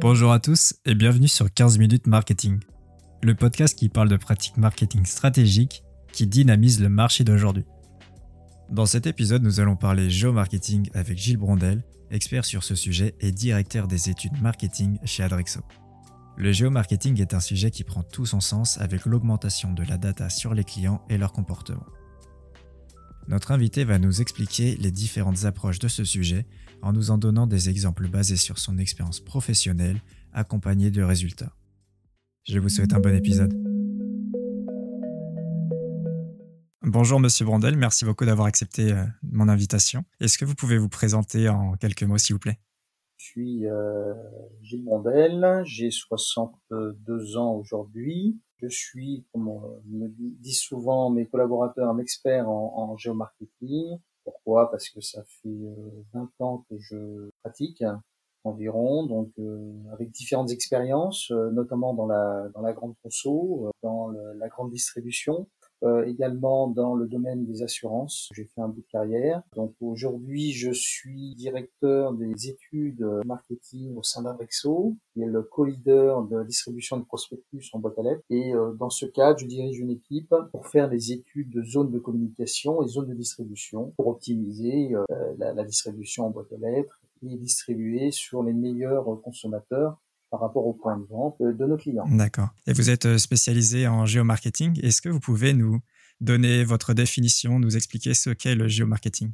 Bonjour à tous et bienvenue sur 15 minutes marketing, le podcast qui parle de pratiques marketing stratégiques qui dynamisent le marché d'aujourd'hui. Dans cet épisode, nous allons parler géomarketing avec Gilles Brondel, expert sur ce sujet et directeur des études marketing chez Adrexo. Le géomarketing est un sujet qui prend tout son sens avec l'augmentation de la data sur les clients et leur comportement. Notre invité va nous expliquer les différentes approches de ce sujet en nous en donnant des exemples basés sur son expérience professionnelle accompagnée de résultats. Je vous souhaite un bon épisode. Bonjour Monsieur Brondel, merci beaucoup d'avoir accepté euh, mon invitation. Est-ce que vous pouvez vous présenter en quelques mots s'il vous plaît? Je suis euh, Gilles Brondel, j'ai 62 ans aujourd'hui. Je suis, comme me dit souvent mes collaborateurs, un expert en, en géomarketing. Pourquoi? Parce que ça fait 20 euh, ans que je pratique environ, donc euh, avec différentes expériences, euh, notamment dans la dans la grande conso, dans la grande distribution, euh, également dans le domaine des assurances. J'ai fait un bout de carrière. Donc aujourd'hui, je suis directeur des études marketing au sein d'Abrexo, qui est le co-leader de distribution de prospectus en boîte à lettres. Et euh, dans ce cadre, je dirige une équipe pour faire des études de zones de communication et zones de distribution pour optimiser euh, la, la distribution en boîte aux lettres et distribuer sur les meilleurs consommateurs par rapport au point de vente euh, de nos clients. D'accord. Et vous êtes euh, spécialisé en géomarketing. Est-ce que vous pouvez nous donner votre définition, nous expliquer ce qu'est le géomarketing?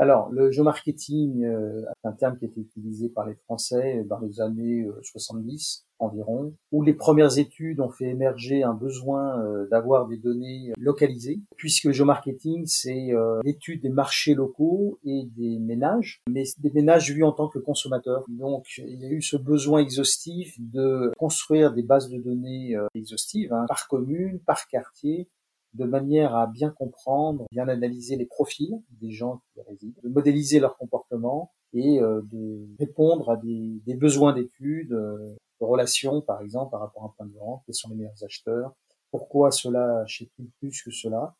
Alors, le géomarketing euh, un terme qui a été utilisé par les Français dans les années 70 euh, environ, où les premières études ont fait émerger un besoin euh, d'avoir des données localisées, puisque le géomarketing, c'est l'étude des marchés locaux et des ménages, mais des ménages vus en tant que consommateurs. Donc, il y a eu ce besoin exhaustif de construire des bases de données exhaustives, hein, par commune, par quartier, de manière à bien comprendre, bien analyser les profils des gens qui résident, de modéliser leur comportement et euh, de répondre à des, besoins d'études, euh, de relations par exemple par rapport à un point de vente, quels sont les meilleurs acheteurs, pourquoi cela achète-t-il plus que cela,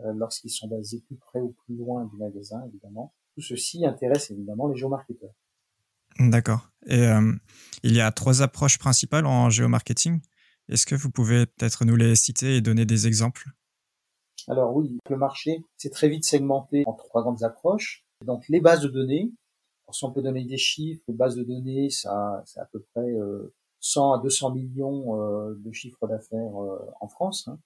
euh, lorsqu'ils sont basés plus près ou plus loin du magasin évidemment. Tout ceci intéresse évidemment les géomarketeurs. D'accord. Et il y a trois approches principales en géomarketing. Est-ce que vous pouvez peut-être nous les citer et donner des exemples? Alors oui, le marché s'est très vite segmenté en trois grandes approches. Donc les bases de données, si on peut donner des chiffres, les bases de données, ça, c'est à peu près 100 euh, à 200 millions euh, de chiffres d'affaires euh, en France. Hein.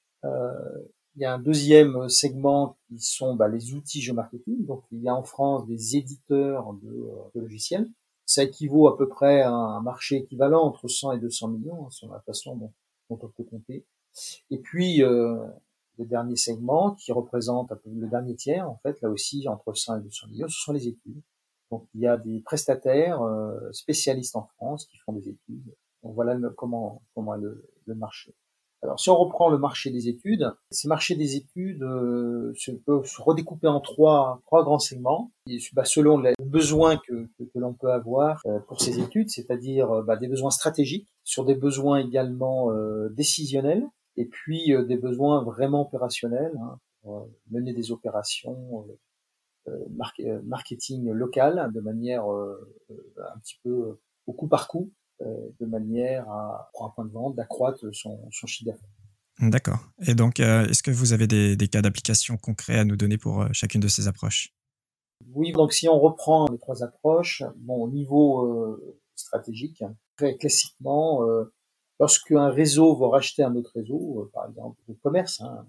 il y a un deuxième segment qui sont bah, les outils géomarketing. Donc il y a en France des éditeurs de, logiciels. Ça équivaut à peu près à un marché équivalent entre 100 et 200 millions, hein, sur la façon dont, on peut compter. Et puis, le dernier segment qui représente le dernier tiers, en fait, là aussi, entre 100 et 200 millions, ce sont les études. Donc, il y a des prestataires euh, spécialistes en France qui font des études. Donc, voilà comment, comment le, marché. Alors, si on reprend le marché des études, ces marchés des études euh, se peuvent se redécouper en trois, trois grands segments, bah, selon les besoins que, que, que l'on peut avoir euh, pour ces études, c'est-à-dire bah, des besoins stratégiques, sur des besoins également décisionnels, et puis euh, des besoins vraiment opérationnels, hein, pour euh, mener des opérations euh, marketing local de manière un petit peu au coup par coup, de manière à, pour un point de vente, d'accroître son, son chiffre d'affaires. D'accord. Et donc, est-ce que vous avez des, des cas d'application concrets à nous donner pour chacune de ces approches? Oui, donc si on reprend les trois approches, bon, au niveau stratégique, très classiquement, Lorsqu'un réseau va racheter un autre réseau, euh, par exemple le commerce, hein,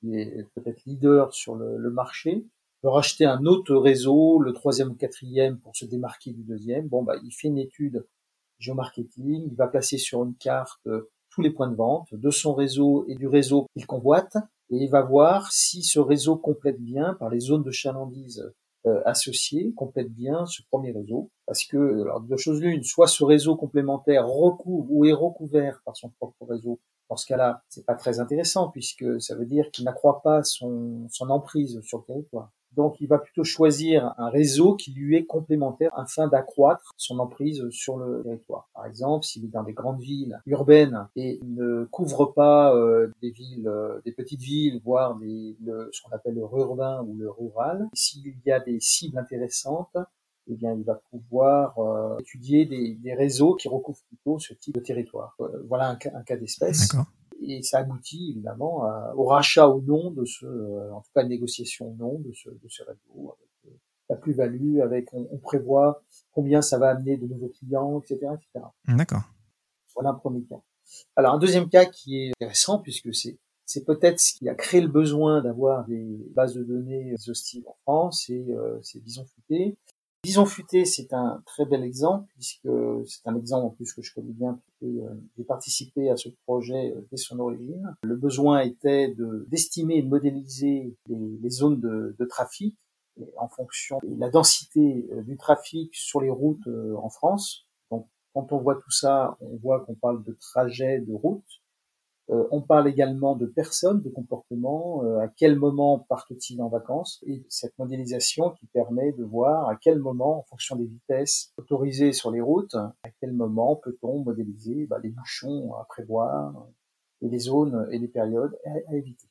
qui est peut-être leader sur le, marché, veut racheter un autre réseau, le troisième ou quatrième pour se démarquer du deuxième, bon bah il fait une étude géomarketing, il va placer sur une carte euh, tous les points de vente de son réseau et du réseau qu'il convoite, et il va voir si ce réseau complète bien par les zones de chalandise euh, associé complète bien ce premier réseau. Parce que, alors deux choses l'une, soit ce réseau complémentaire recouvre ou est recouvert par son propre réseau. Dans ce cas-là, c'est pas très intéressant puisque ça veut dire qu'il n'accroît pas son, son emprise sur le territoire. Donc, il va plutôt choisir un réseau qui lui est complémentaire afin d'accroître son emprise sur le territoire. Par exemple, s'il est dans des grandes villes urbaines et ne couvre pas euh, des villes, euh, des petites villes, voire des, le, ce qu'on appelle le urbain ou le rural, s'il y a des cibles intéressantes, eh bien, il va pouvoir euh, étudier des, des, réseaux qui recouvrent plutôt ce type de territoire. Euh, voilà un un cas d'espèce. Et ça aboutit évidemment au rachat ou non de ce, euh, en tout cas, négociation ou non de ce, de ce réseau, avec la plus-value, avec on, on, prévoit combien ça va amener de nouveaux clients, etc., etc. D'accord. Voilà un premier cas. Alors un deuxième cas qui est intéressant puisque c'est c'est peut-être ce qui a créé le besoin d'avoir des bases de données exhaustives en France, et euh, c'est Bison Futé. Bison Futé, c'est un très bel exemple, puisque c'est un exemple en plus que je connais bien, puisque euh, j'ai participé à ce projet euh, dès son origine. Le besoin était de d'estimer et de modéliser les, zones de, de, trafic en fonction de la densité euh, du trafic sur les routes en France. Donc, quand on voit tout ça, on voit qu'on parle de trajets de route, on parle également de personnes, de comportements, euh, à quel moment partent-ils en vacances, et cette modélisation qui permet de voir à quel moment, en fonction des vitesses autorisées sur les routes, à quel moment peut-on modéliser bah, les bouchons à prévoir, et les zones et les périodes à, éviter.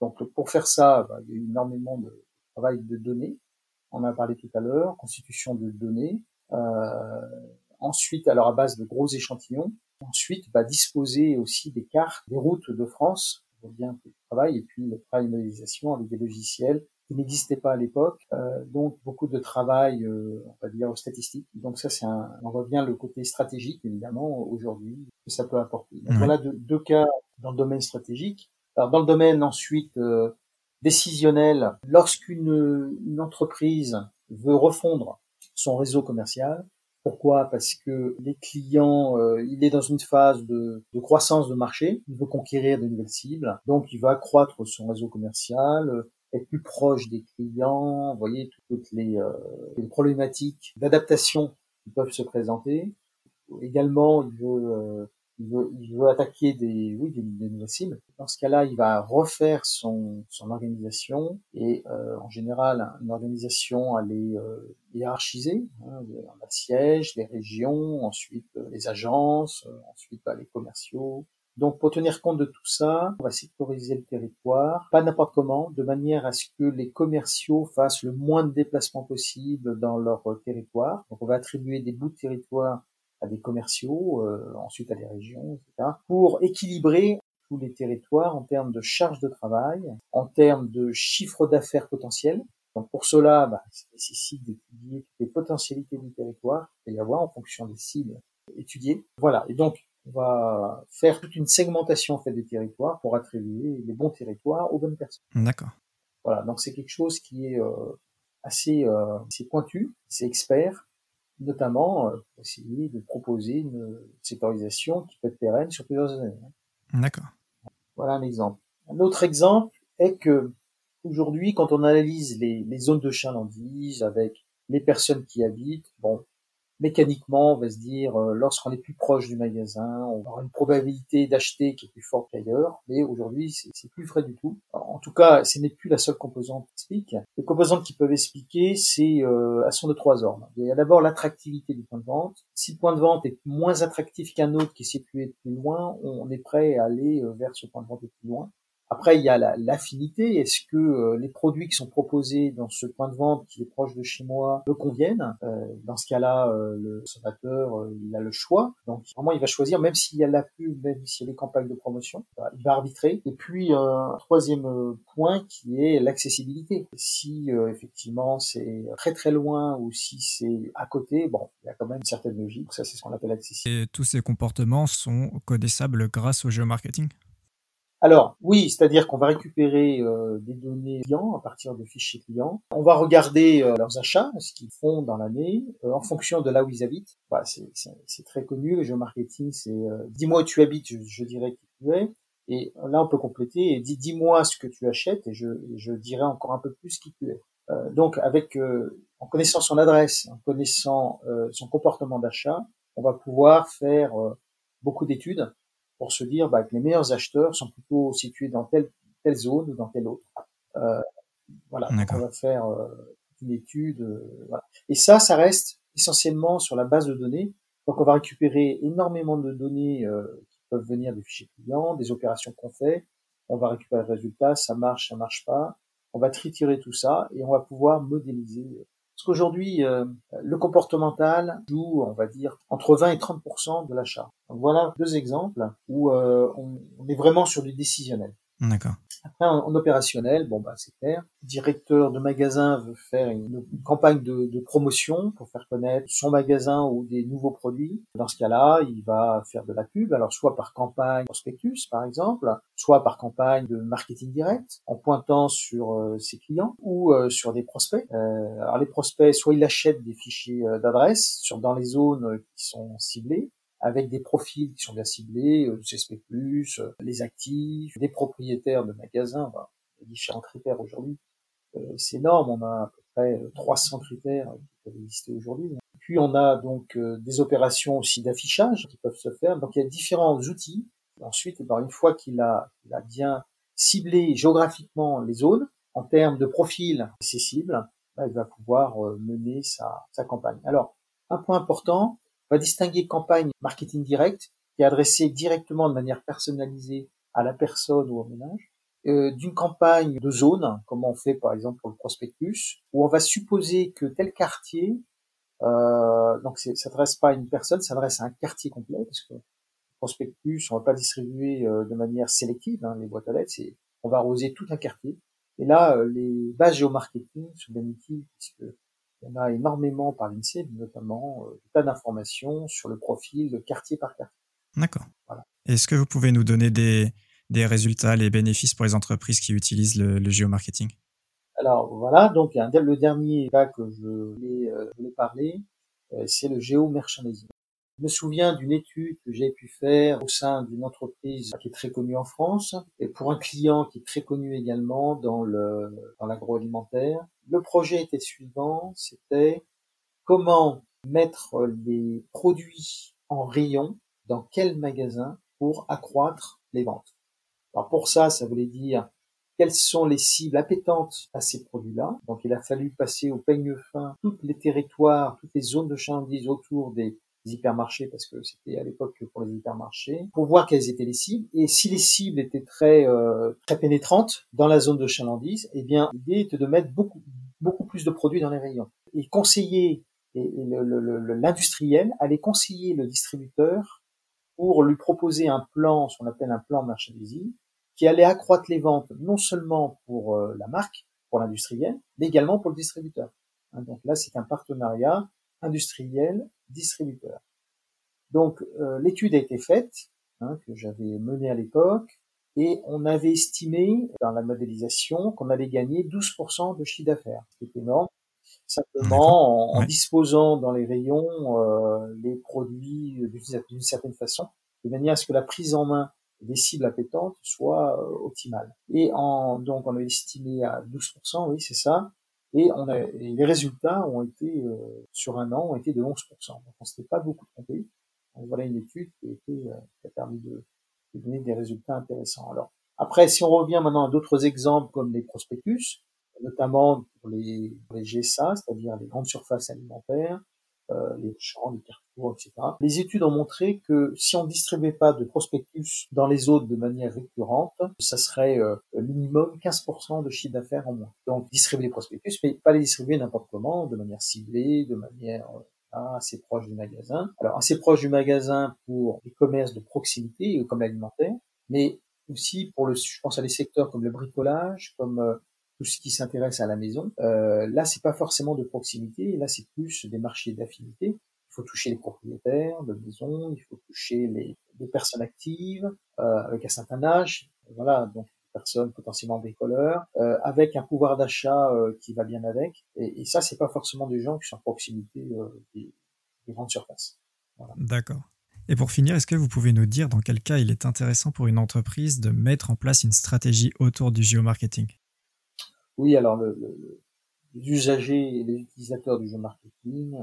Donc pour faire ça, bah, il y a énormément de travail de données. On en a parlé tout à l'heure, constitution de données. Euh, ensuite, alors à base de gros échantillons, ensuite va disposer aussi des cartes des routes de France, bien le travail, et puis le travail de modélisation avec des logiciels qui n'existaient pas à l'époque, euh, donc beaucoup de travail, euh, on va dire, statistique. Donc ça, c'est un, on revient le côté stratégique, évidemment, aujourd'hui, que ça peut apporter. Donc voilà deux, deux, cas dans le domaine stratégique. Alors dans le domaine ensuite euh, décisionnel, lorsqu'une une entreprise veut refondre son réseau commercial, pourquoi? Parce que les clients, euh, il est dans une phase de, de, croissance de marché, il veut conquérir de nouvelles cibles, donc il va accroître son réseau commercial, euh, être plus proche des clients, vous voyez toutes les, euh, les problématiques d'adaptation qui peuvent se présenter. Également, il veut il veut, il veut attaquer des, oui, des, des nouvelles cibles. Dans ce cas-là, il va refaire son, son organisation et euh, en général, une organisation elle est euh, hiérarchisée. Hein, on a siège, les régions, ensuite euh, les agences, euh, ensuite bah, les commerciaux. Donc, pour tenir compte de tout ça, on va sectoriser le territoire, pas n'importe comment, de manière à ce que les commerciaux fassent le moins de déplacements possible dans leur territoire. Donc, on va attribuer des bouts de territoire à des commerciaux, euh, ensuite à des régions, etc., pour équilibrer tous les territoires en termes de charge de travail, en termes de chiffre d'affaires potentiel. Donc pour cela, bah, ça nécessite d'étudier les potentialités du territoire et y avoir en fonction des cibles étudiées. Voilà. Et donc on va faire toute une segmentation en fait des territoires pour attribuer les bons territoires aux bonnes personnes. D'accord. Voilà. Donc c'est quelque chose qui est euh, assez, euh, assez pointu, c'est expert, notamment euh, essayer de proposer une sécurisation qui peut être pérenne sur plusieurs années. D'accord. Voilà un exemple. Un autre exemple est que aujourd'hui, quand on analyse les, les zones de chalandise avec les personnes qui habitent, bon, mécaniquement, on va se dire, euh, lorsqu'on est plus proche du magasin, on aura une probabilité d'acheter qui est plus forte qu'ailleurs, mais aujourd'hui, c'est plus vrai du tout. en tout cas, ce n'est plus la seule composante qui explique. Les composantes qui peuvent expliquer, c'est euh, elles sont de trois ordres. Il y a d'abord l'attractivité du point de vente. Si le point de vente est moins attractif qu'un autre qui est situé plus loin, on est prêt à aller euh, vers ce point de vente plus loin. Après, il y a l'affinité. Est-ce que euh, les produits qui sont proposés dans ce point de vente qui est proche de chez moi me conviennent? Euh, Dans ce cas-là, euh, le consommateur, il a le choix. Donc, vraiment, il va choisir, même s'il y a la pub, même s'il y a des campagnes de promotion, bah, il va arbitrer. Et puis, un troisième point qui est l'accessibilité. Si effectivement c'est très très loin ou si c'est à côté, bon, il y a quand même une certaine logique. Ça, c'est ce qu'on appelle accessibilité. Et tous ces comportements sont connaissables grâce au géomarketing? Alors oui, c'est-à-dire qu'on va récupérer euh, des données clients à partir de fichiers clients. On va regarder euh, leurs achats, ce qu'ils font dans l'année, euh, en fonction de là où ils habitent. Voilà, c'est très connu, le géomarketing, c'est dis-moi où tu habites, je, dirais qui tu es. Et là, on peut compléter et dis, dis-moi ce que tu achètes et je, je dirai encore un peu plus qui tu es. donc, avec en connaissant son adresse, en connaissant son comportement d'achat, on va pouvoir faire beaucoup d'études pour se dire bah, que les meilleurs acheteurs sont plutôt situés dans telle, telle zone ou dans telle autre. Euh, voilà, on va faire euh, une étude. Euh, voilà. Et ça, ça reste essentiellement sur la base de données. Donc on va récupérer énormément de données euh, qui peuvent venir des fichiers clients, des opérations qu'on fait. On va récupérer le résultat, ça marche, ça marche pas. On va triturer tout ça et on va pouvoir modéliser Parce qu'aujourd'hui, euh, le comportemental joue, on va dire, entre 20 et 30% de l'achat. Voilà deux exemples où euh, on, on est vraiment sur du décisionnel. D'accord. Après, en, opérationnel, bon bah c'est clair. Directeur de magasin veut faire une, campagne de, promotion pour faire connaître son magasin ou des nouveaux produits. Dans ce cas-là, il va faire de la pub, alors soit par campagne prospectus par exemple, soit par campagne de marketing direct, en pointant sur euh, ses clients ou euh, sur des prospects. Euh, alors les prospects, soit ils achètent des fichiers d'adresse sur dans les zones qui sont ciblées, avec des profils qui sont bien ciblés, euh, CSP+, euh, les actifs, des propriétaires de magasins, il y a différents critères aujourd'hui. Euh, c'est énorme, on a à peu près 300 critères qui peuvent exister aujourd'hui. Puis on a donc des opérations aussi d'affichage qui peuvent se faire. Donc il y a différents outils. Ensuite, bah, une fois qu'il a, a, bien ciblé géographiquement les zones, en termes de profil cibles, bah, il va pouvoir mener sa, sa campagne. Alors, un point important, va distinguer campagne marketing direct, qui est adressée directement de manière personnalisée à la personne ou au ménage, euh, d'une campagne de zone, comme on fait par exemple pour le prospectus, où on va supposer que tel quartier, euh, donc ça s'adresse pas à une personne, ça s'adresse à un quartier complet, parce que le prospectus, on va pas distribuer euh, de manière sélective, hein, les boîtes à lettres, c'est on va arroser tout un quartier. Et là, euh, les bases géomarketing sont bien utiles, puisque on a énormément par l'INSEE, notamment euh, tas d'informations sur le profil quartier par quartier. D'accord. Voilà. Est-ce que vous pouvez nous donner des, des résultats, les bénéfices pour les entreprises qui utilisent le, le géomarketing? Alors voilà, donc le dernier cas que je voulais, euh, voulais parler, euh, c'est le géomerchandising. Je me souviens d'une étude que j'ai pu faire au sein d'une entreprise qui est très connue en France et pour un client qui est très connu également dans le dans l'agroalimentaire. Le projet était suivant, c'était comment mettre les produits en rayon dans quel magasin pour accroître les ventes. Alors pour ça, ça voulait dire quelles sont les cibles appétentes à ces produits-là. Donc il a fallu passer au peigne fin tous les territoires, toutes les zones de chandise autour des hypermarchés parce que c'était à l'époque pour les hypermarchés pour voir quelles étaient les cibles. Et si les cibles étaient très euh, très pénétrantes dans la zone de chalandise eh bien l'idée était de mettre beaucoup beaucoup plus de produits dans les rayons. Et conseiller et, l'industriel allait conseiller le distributeur pour lui proposer un plan ce qu'on appelle un plan merchandising qui allait accroître les ventes non seulement pour euh, la marque pour l'industriel mais également pour le distributeur. Hein, donc là c'est un partenariat industriel distributeur. Donc euh, l'étude a été faite, hein, que j'avais menée à l'époque, et on avait estimé dans la modélisation qu'on allait gagner 12% de chiffre d'affaires, ce qui est énorme. Simplement en, disposant dans les rayons euh, les produits d'une certaine façon, de manière à ce que la prise en main des cibles appétantes soit euh, optimale. Et en, donc on a estimé à 12%, oui c'est ça, et, on a, les résultats ont été, euh, sur un an, ont été de 11%. Donc on s'était pas beaucoup trompé. Donc voilà une étude qui a, été, euh, qui a permis de, de, donner des résultats intéressants. Alors après, si on revient maintenant à d'autres exemples comme les prospectus, notamment pour les, pour les GSA, c'est-à-dire les grandes surfaces alimentaires, euh, les champs, les carrefours, etc. Les études ont montré que si on ne distribuait pas de prospectus dans les autres de manière récurrente, ça serait euh, minimum 15% de chiffre d'affaires en moins. Donc distribuer les prospectus, mais pas les distribuer n'importe comment, de manière ciblée, de manière euh, assez proche du magasin. Alors assez proche du magasin pour les commerces de proximité comme l'alimentaire, mais aussi pour le, je pense à des secteurs comme le bricolage, comme euh, tout ce qui s'intéresse à la maison. Euh, là, c'est pas forcément de proximité, là, c'est plus des marchés d'affinité. Il faut toucher les propriétaires de maison, il faut toucher les, les personnes actives euh, avec un certain âge, voilà, donc personnes potentiellement bricoleurs, euh, avec un pouvoir d'achat euh, qui va bien avec. Et, et ça, c'est pas forcément des gens qui sont à proximité euh, des, des, grandes surfaces. Voilà. D'accord. Et pour finir, est-ce que vous pouvez nous dire dans quel cas il est intéressant pour une entreprise de mettre en place une stratégie autour du géomarketing? Oui, alors le, le, les usagers et les utilisateurs du jeu marketing,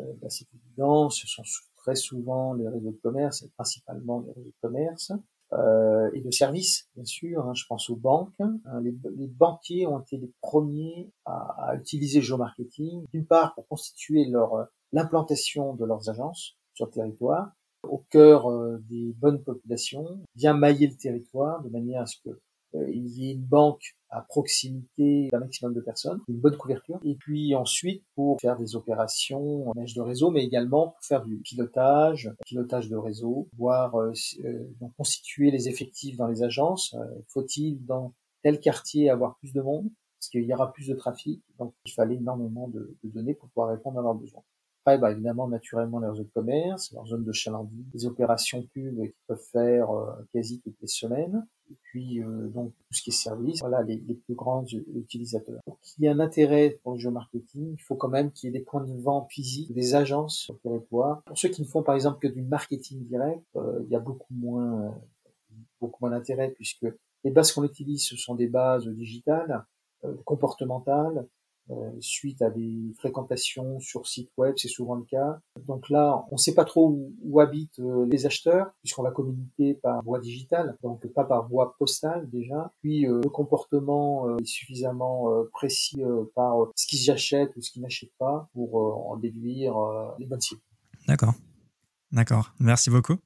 euh, bah, c'est évident, ce sont très souvent les réseaux de commerce, et principalement les réseaux de commerce, euh, et de services, bien sûr. Hein, je pense aux banques. Hein, les, les, banquiers ont été les premiers à, à utiliser le géomarketing, d'une part pour constituer leur l'implantation de leurs agences sur le territoire, au cœur euh, des bonnes populations, bien mailler le territoire de manière à ce que euh, il y ait une banque à proximité d'un maximum de personnes, une bonne couverture, et puis ensuite pour faire des opérations en de réseau, mais également pour faire du pilotage, pilotage de réseau, voir euh, donc constituer les effectifs dans les agences. Faut-il dans tel quartier avoir plus de monde? Parce qu'il y aura plus de trafic, donc il fallait énormément de, de données pour pouvoir répondre à leurs besoins. Après, bah, évidemment, naturellement, leurs zones de commerce, leurs zones de chalandise, les opérations pub qu'ils peuvent faire euh, quasi toutes les semaines, et puis euh, donc tout ce qui est service, voilà, les, les, plus grands utilisateurs. Pour qu'il y ait un intérêt pour le géomarketing, il faut quand même qu'il y ait des points de vente physiques, des agences sur le territoire. Pour ceux qui ne font par exemple que du marketing direct, euh, il y a beaucoup moins, beaucoup moins d'intérêt puisque les bases qu'on utilise, ce sont des bases digitales, comportementales, euh, suite à des fréquentations sur site web, c'est souvent le cas. Donc là, on ne sait pas trop où, habitent euh, les acheteurs, puisqu'on va communiquer par voie digitale, donc pas par voie postale déjà. Puis euh, le comportement est suffisamment précis par ce qu'ils achètent ou ce qu'ils n'achètent pas pour en déduire les bonnes cibles. D'accord. D'accord. Merci beaucoup.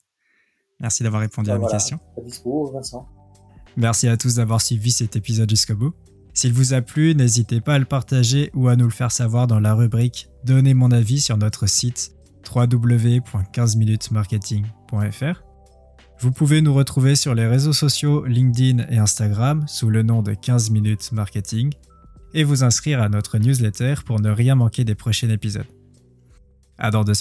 Merci d'avoir répondu à mes questions. À dispo, Vincent. Merci à tous d'avoir suivi cet épisode jusqu'au bout. S'il vous a plu, n'hésitez pas à le partager ou à nous le faire savoir dans la rubrique Donnez mon avis sur notre site www.15minutesmarketing.fr. Vous pouvez nous retrouver sur les réseaux sociaux LinkedIn et Instagram sous le nom de 15 minutes marketing et vous inscrire à notre newsletter pour ne rien manquer des prochains épisodes. À dans deux.